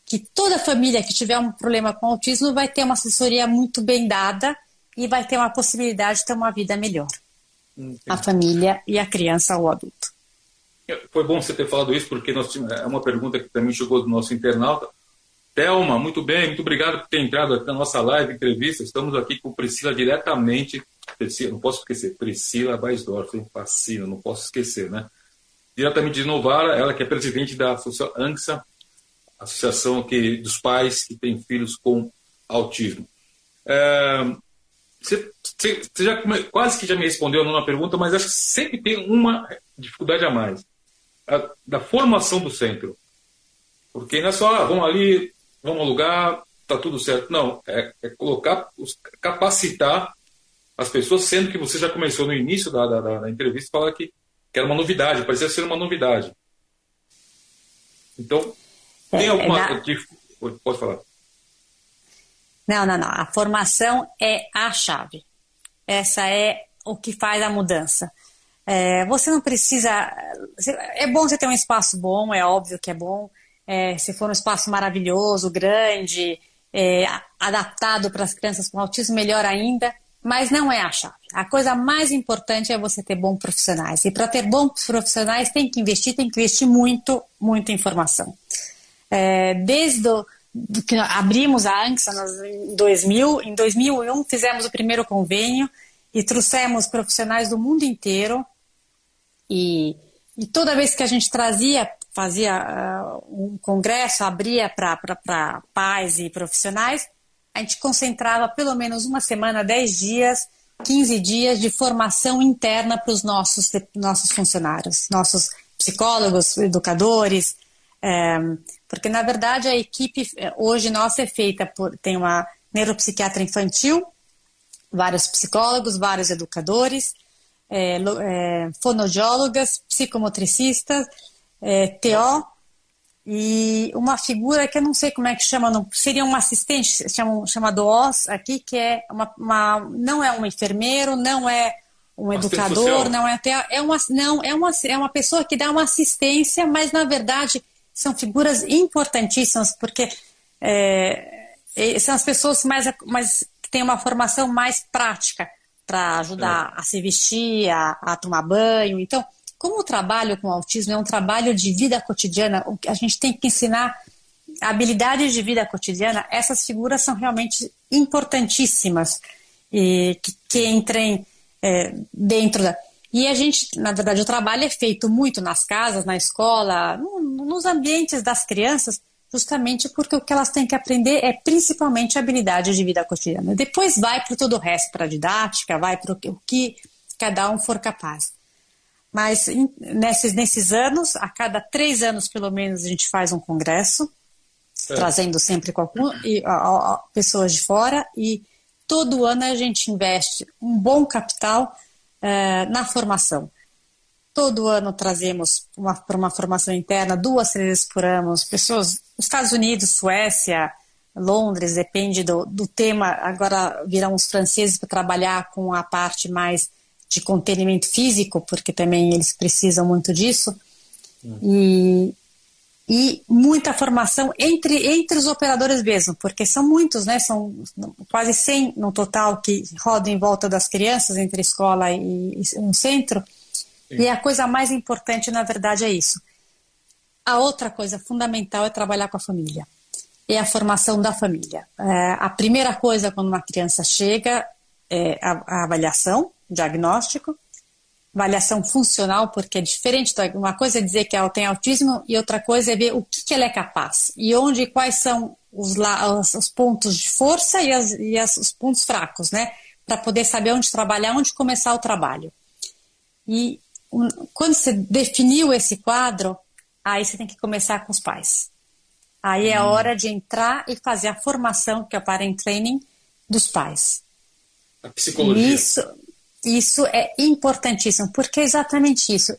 que toda família que tiver um problema com autismo vai ter uma assessoria muito bem dada e vai ter uma possibilidade de ter uma vida melhor. Entendi. A família e a criança ou adulto. Foi bom você ter falado isso, porque nós tínhamos, é uma pergunta que também chegou do nosso internauta. Thelma, muito bem, muito obrigado por ter entrado aqui na nossa live, entrevista. Estamos aqui com Priscila diretamente. Priscila, não posso esquecer, Priscila Weisdorf, fascina, não posso esquecer, né? Diretamente de Novara, ela que é presidente da Associação associação que, dos pais que têm filhos com autismo. É, você, você, já quase que já me respondeu a nona pergunta, mas acho que sempre tem uma dificuldade a mais. A, da formação do centro. Porque não é só, ah, vamos ali, vamos alugar, tá tudo certo. Não, é, é colocar, capacitar as pessoas, sendo que você já começou no início da, da, da entrevista falar que, que era uma novidade, parecia ser uma novidade. Então, tem é, alguma. É na... Pode falar. Não, não, não. A formação é a chave. Essa é o que faz a mudança. É, você não precisa. É bom você ter um espaço bom, é óbvio que é bom. É, se for um espaço maravilhoso, grande, é, adaptado para as crianças com autismo, melhor ainda. Mas não é a chave. A coisa mais importante é você ter bons profissionais. E para ter bons profissionais, tem que investir, tem que investir muito, muita informação. É, desde que abrimos a ANCSA em 2000. Em 2001 fizemos o primeiro convênio e trouxemos profissionais do mundo inteiro. E, e toda vez que a gente trazia, fazia uh, um congresso, abria para pais e profissionais, a gente concentrava pelo menos uma semana, 10 dias, 15 dias de formação interna para os nossos, nossos funcionários, nossos psicólogos, educadores, é, porque, na verdade, a equipe é, hoje nossa é feita por. tem uma neuropsiquiatra infantil, vários psicólogos, vários educadores, é, é, fonoaudiólogas, psicomotricistas, é, TO e uma figura que eu não sei como é que chama, não, seria um assistente, chama, chamado OS aqui, que é uma, uma, não é um enfermeiro, não é um educador, não é até é uma não é uma é uma pessoa que dá uma assistência, mas na verdade são figuras importantíssimas, porque é, são as pessoas mais, mais, que têm uma formação mais prática para ajudar é. a se vestir, a, a, tomar banho. Então, como o trabalho com autismo é um trabalho de vida cotidiana, a gente tem que ensinar habilidades de vida cotidiana, essas figuras são realmente importantíssimas e que, que entrem é, dentro da. E a gente, na verdade, o trabalho é feito muito nas casas, na escola, no, nos ambientes das crianças, justamente porque o que elas têm que aprender é principalmente habilidade de vida cotidiana. Depois vai para todo o resto, para a didática, vai para o que cada um for capaz. Mas nesses, nesses anos, a cada três anos pelo menos, a gente faz um congresso, é. trazendo sempre algum, e, a, a, pessoas de fora, e todo ano a gente investe um bom capital uh, na formação. Todo ano trazemos para uma formação interna duas vezes por ano pessoas, Estados Unidos, Suécia, Londres, depende do, do tema. Agora virão os franceses para trabalhar com a parte mais de contenimento físico, porque também eles precisam muito disso. E, e muita formação entre, entre os operadores mesmo, porque são muitos, né? São quase 100 no total que rodam em volta das crianças, entre escola e, e um centro. Sim. E a coisa mais importante, na verdade, é isso. A outra coisa fundamental é trabalhar com a família. É a formação da família. É, a primeira coisa quando uma criança chega é a, a avaliação, diagnóstico, avaliação funcional, porque é diferente. Uma coisa é dizer que ela tem autismo e outra coisa é ver o que, que ela é capaz e onde quais são os, os pontos de força e, as, e as, os pontos fracos, né? Para poder saber onde trabalhar, onde começar o trabalho. E um, quando você definiu esse quadro, aí você tem que começar com os pais. Aí é a hum. hora de entrar e fazer a formação, que é o parent training, dos pais. A psicologia. Isso, isso é importantíssimo, porque é exatamente isso.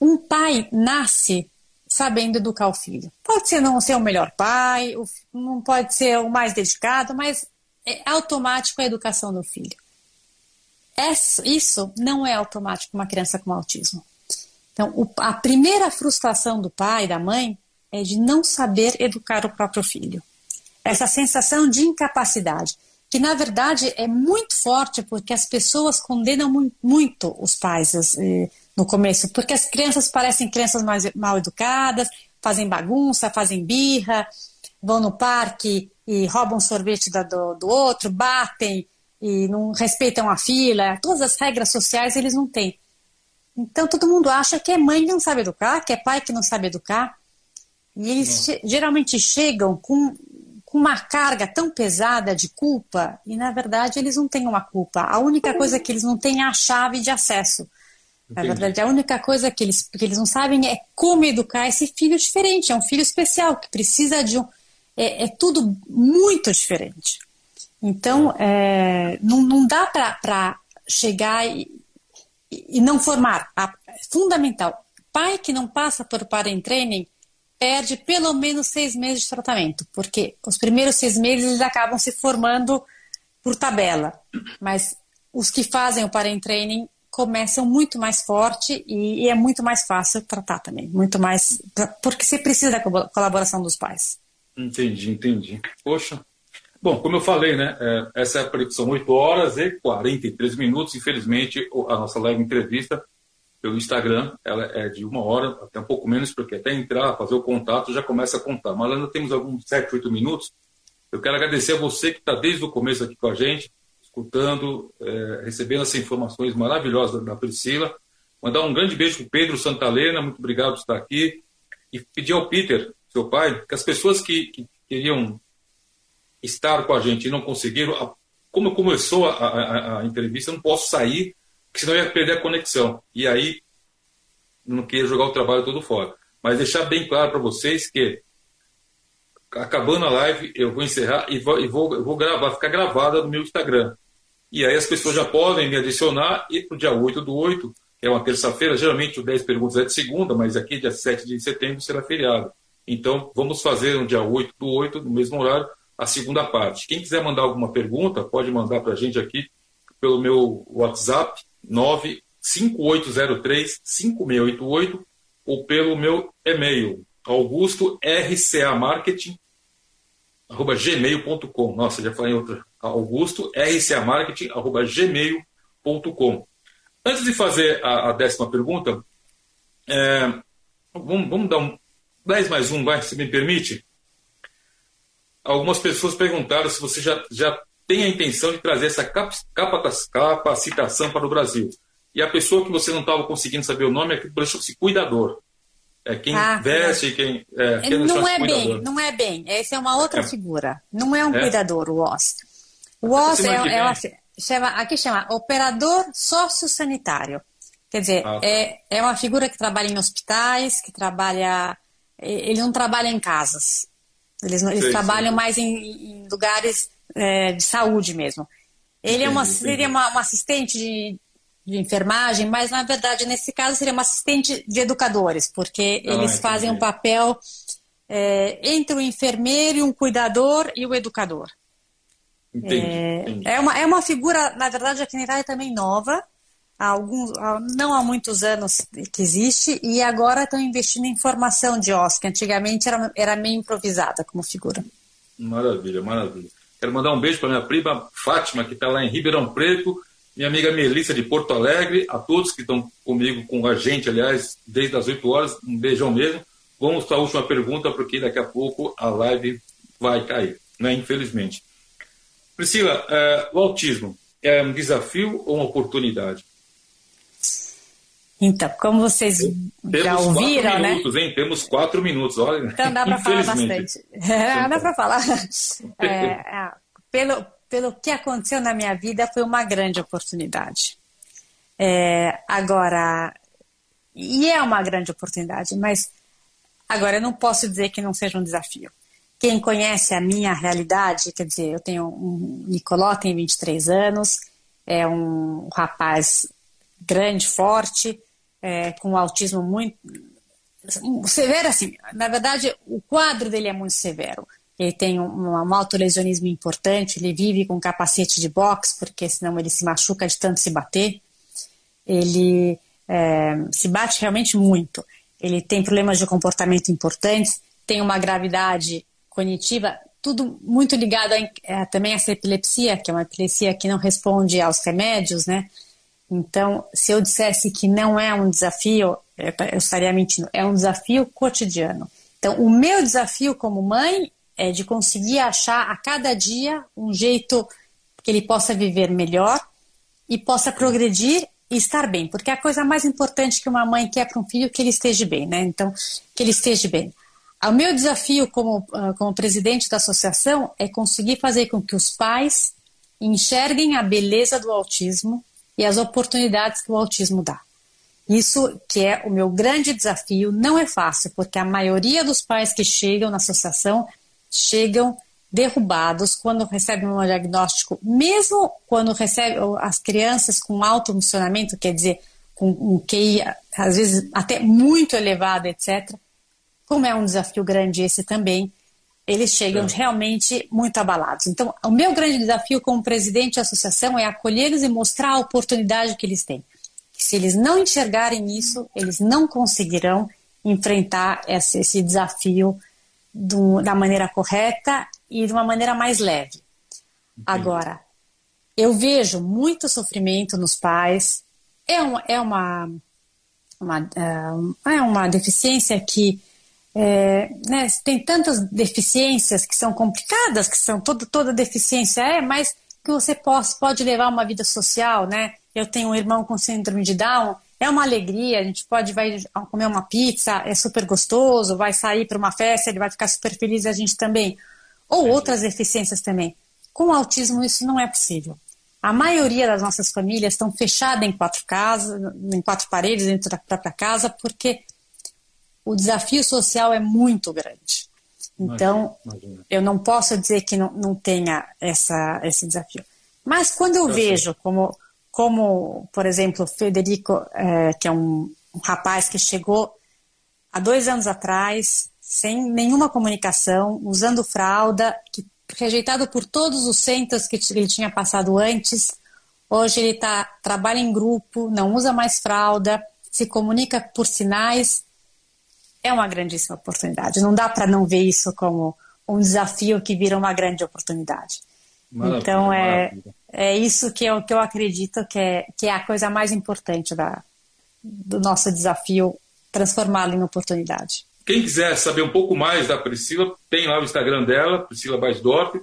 Um pai nasce sabendo educar o filho. Pode ser não ser o melhor pai, não pode ser o mais dedicado, mas é automático a educação do filho. Isso não é automático uma criança com autismo. Então, a primeira frustração do pai da mãe é de não saber educar o próprio filho. Essa sensação de incapacidade que na verdade é muito forte porque as pessoas condenam muito os pais eh, no começo, porque as crianças parecem crianças mais mal educadas, fazem bagunça, fazem birra, vão no parque e roubam sorvete do, do outro, batem e não respeitam a fila, todas as regras sociais eles não têm. Então todo mundo acha que é mãe que não sabe educar, que é pai que não sabe educar. E eles geralmente chegam com com uma carga tão pesada de culpa e na verdade eles não têm uma culpa. A única coisa que eles não têm é a chave de acesso. Entendi. Na verdade, a única coisa que eles, que eles não sabem é como educar esse filho diferente. É um filho especial que precisa de um. É, é tudo muito diferente. Então, é, não, não dá para chegar e, e não formar. é fundamental. Pai que não passa por parent training perde pelo menos seis meses de tratamento, porque os primeiros seis meses eles acabam se formando por tabela, mas os que fazem o parent training começam muito mais forte e, e, é muito mais fácil tratar também, muito mais porque você precisa da colaboração dos pais. Entendi, entendi. Poxa. Bom, como eu falei, né? É, essa é a predicção 8 horas e 43 minutos. Infelizmente, a nossa live entrevista pelo Instagram, ela é de uma hora, até um pouco menos, porque até entrar, fazer o contato, já começa a contar. Mas ainda temos alguns 7, 8 minutos. Eu quero agradecer a você que está desde o começo aqui com a gente, escutando, é, recebendo essas informações maravilhosas da Priscila. Mandar um grande beijo para o Pedro Santalena, muito obrigado por estar aqui. E pedir ao Peter, seu pai, que as pessoas que, que queriam estar com a gente e não conseguiram, como começou a, a, a entrevista, eu não posso sair porque senão ia perder a conexão. E aí não queria jogar o trabalho todo fora. Mas deixar bem claro para vocês que acabando a live, eu vou encerrar e vou, e vou, vou gravar, ficar gravada no meu Instagram. E aí as pessoas já podem me adicionar e para o dia 8 do 8, que é uma terça-feira, geralmente o 10 perguntas é de segunda, mas aqui dia 7 de setembro será feriado. Então vamos fazer no dia 8 do 8, no mesmo horário, a segunda parte. Quem quiser mandar alguma pergunta, pode mandar para a gente aqui pelo meu WhatsApp, 95803-5688 ou pelo meu e-mail, augustorcamarketing.gmail.com. Nossa, já falei outra. augustorcamarketing.gmail.com. Antes de fazer a, a décima pergunta, é, vamos, vamos, dar um 10 mais um, vai, se me permite. Algumas pessoas perguntaram se você já, já tem a intenção de trazer essa capacitação para o Brasil. E a pessoa que você não estava conseguindo saber o nome é que chama-se cuidador. É quem ah, veste, quem. É, quem não é bem, não é bem. Essa é uma outra é. figura. Não é um é. cuidador, o OS. O OS é, é uma, chama, aqui chama operador sociosanitário. Quer dizer, ah, tá. é, é uma figura que trabalha em hospitais, que trabalha. Ele não trabalha em casas. Eles, eles trabalham mais em, em lugares é, de saúde mesmo. Ele entendi, é uma, seria uma, uma assistente de, de, enfermagem, mas na verdade, nesse caso, seria uma assistente de educadores, porque ah, eles entendi. fazem um papel é, entre o enfermeiro e um cuidador e o educador. Entendi, é, entendi. é, uma, é uma figura, na verdade, aqui na Itália também nova, há alguns, não há muitos anos que existe, e agora estão investindo em formação de Oscar. Antigamente era, era meio improvisada como figura. Maravilha, maravilha. Quero mandar um beijo para minha prima Fátima, que está lá em Ribeirão Preto, minha amiga Melissa de Porto Alegre, a todos que estão comigo, com a gente, aliás, desde as 8 horas, um beijão mesmo. Vamos para a última pergunta, porque daqui a pouco a live vai cair, né? infelizmente. Priscila, é, o autismo é um desafio ou uma oportunidade? Então, como vocês Temos já ouviram, quatro né? minutos, hein? Temos quatro minutos, olha. Então dá para falar bastante. [laughs] Dá para falar. [laughs] É, é, pelo, pelo que aconteceu na minha vida, foi uma grande oportunidade. É, agora, e é uma grande oportunidade, mas agora eu não posso dizer que não seja um desafio. Quem conhece a minha realidade, quer dizer, eu tenho um Nicoló, tem 23 anos, é um rapaz grande, forte, é, com autismo muito severo, assim, na verdade, o quadro dele é muito severo. Ele tem um, um autolesionismo importante, ele vive com capacete de boxe, porque senão ele se machuca de tanto se bater. Ele é, se bate realmente muito. Ele tem problemas de comportamento importantes, tem uma gravidade cognitiva, tudo muito ligado a, é, também a essa epilepsia, que é uma epilepsia que não responde aos remédios, né? Então, se eu dissesse que não é um desafio, eu estaria mentindo. É um desafio cotidiano. Então, o meu desafio como mãe é de conseguir achar a cada dia um jeito que ele possa viver melhor e possa progredir e estar bem, porque a coisa mais importante que uma mãe quer para um filho é que ele esteja bem, né? Então, que ele esteja bem. O meu desafio como, ah, como presidente da associação é conseguir fazer com que os pais enxerguem a beleza do autismo e as oportunidades que o autismo dá. Isso que é o meu grande desafio, não é fácil, porque a maioria dos pais que chegam na associação chegam derrubados quando recebem um diagnóstico, mesmo quando recebem as crianças com alto funcionamento, quer dizer, com um QI às vezes até muito elevado, etc. Como é um desafio grande esse também, eles chegam é. realmente muito abalados. Então, o meu grande desafio como presidente da associação é acolhê-los e mostrar a oportunidade que eles têm. Se eles não enxergarem isso, eles não conseguirão enfrentar esse, esse desafio do, da maneira correta e de uma maneira mais leve. Entendi. Agora, eu vejo muito sofrimento nos pais. É, um, é uma, uma, é uma deficiência que é, né, tem tantas deficiências que são complicadas, que são toda, toda deficiência é, mas que você pode, pode levar uma vida social, né? Eu tenho um irmão com síndrome de Down, é uma alegria, a gente pode vai comer uma pizza, é super gostoso, vai sair para uma festa, ele vai ficar super feliz, a gente também. Ou outras deficiências também. Com autismo isso não é possível. A maioria das nossas famílias estão fechadas em quatro casas, em quatro paredes dentro da própria casa, porque o desafio social é muito grande. Então, imagina, imagina. eu não posso dizer que não, não tenha essa, esse desafio. Mas quando eu, eu vejo sei. como, como, por exemplo, o Federico, é, que é um, um rapaz que chegou há dois anos atrás, sem nenhuma comunicação, usando fralda, que, rejeitado por todos os centros que ele tinha passado antes. Hoje ele tá, trabalha em grupo, não usa mais fralda, se comunica por sinais é uma grandíssima oportunidade. Não dá para não ver isso como um desafio que vira uma grande oportunidade. Maravilha, então é, é isso que eu, que eu acredito que é, que é a coisa mais importante da, do nosso desafio, transformá-lo em oportunidade. Quem quiser saber um pouco mais da Priscila, tem lá o Instagram dela, Priscila Baisdorf.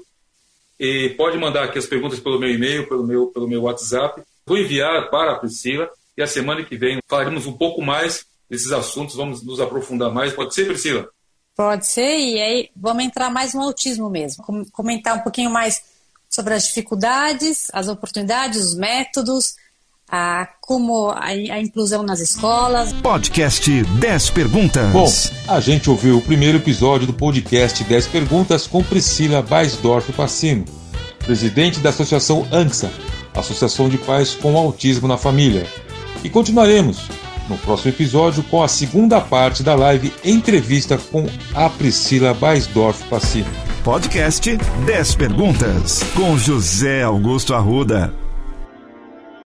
E pode mandar aqui as perguntas pelo meu e-mail, pelo meu, pelo meu WhatsApp. Vou enviar para a Priscila e a semana que vem falaremos um pouco mais desses assuntos, vamos nos aprofundar mais. Pode ser, Priscila? Pode ser, e aí vamos entrar mais no autismo mesmo. Comentar um pouquinho mais sobre as dificuldades, as oportunidades, os métodos, a, como a, a, inclusão nas escolas. Podcast 10 Perguntas. Bom, a gente ouviu o primeiro episódio do podcast 10 Perguntas com Priscila Baisdorf Passino, presidente da Associação ANSA, Associação de Pais com Autismo na Família. E continuaremos no próximo episódio com a segunda parte da live entrevista com a Priscila Baisdorf Passino. Podcast 10 Perguntas com José Augusto Arruda.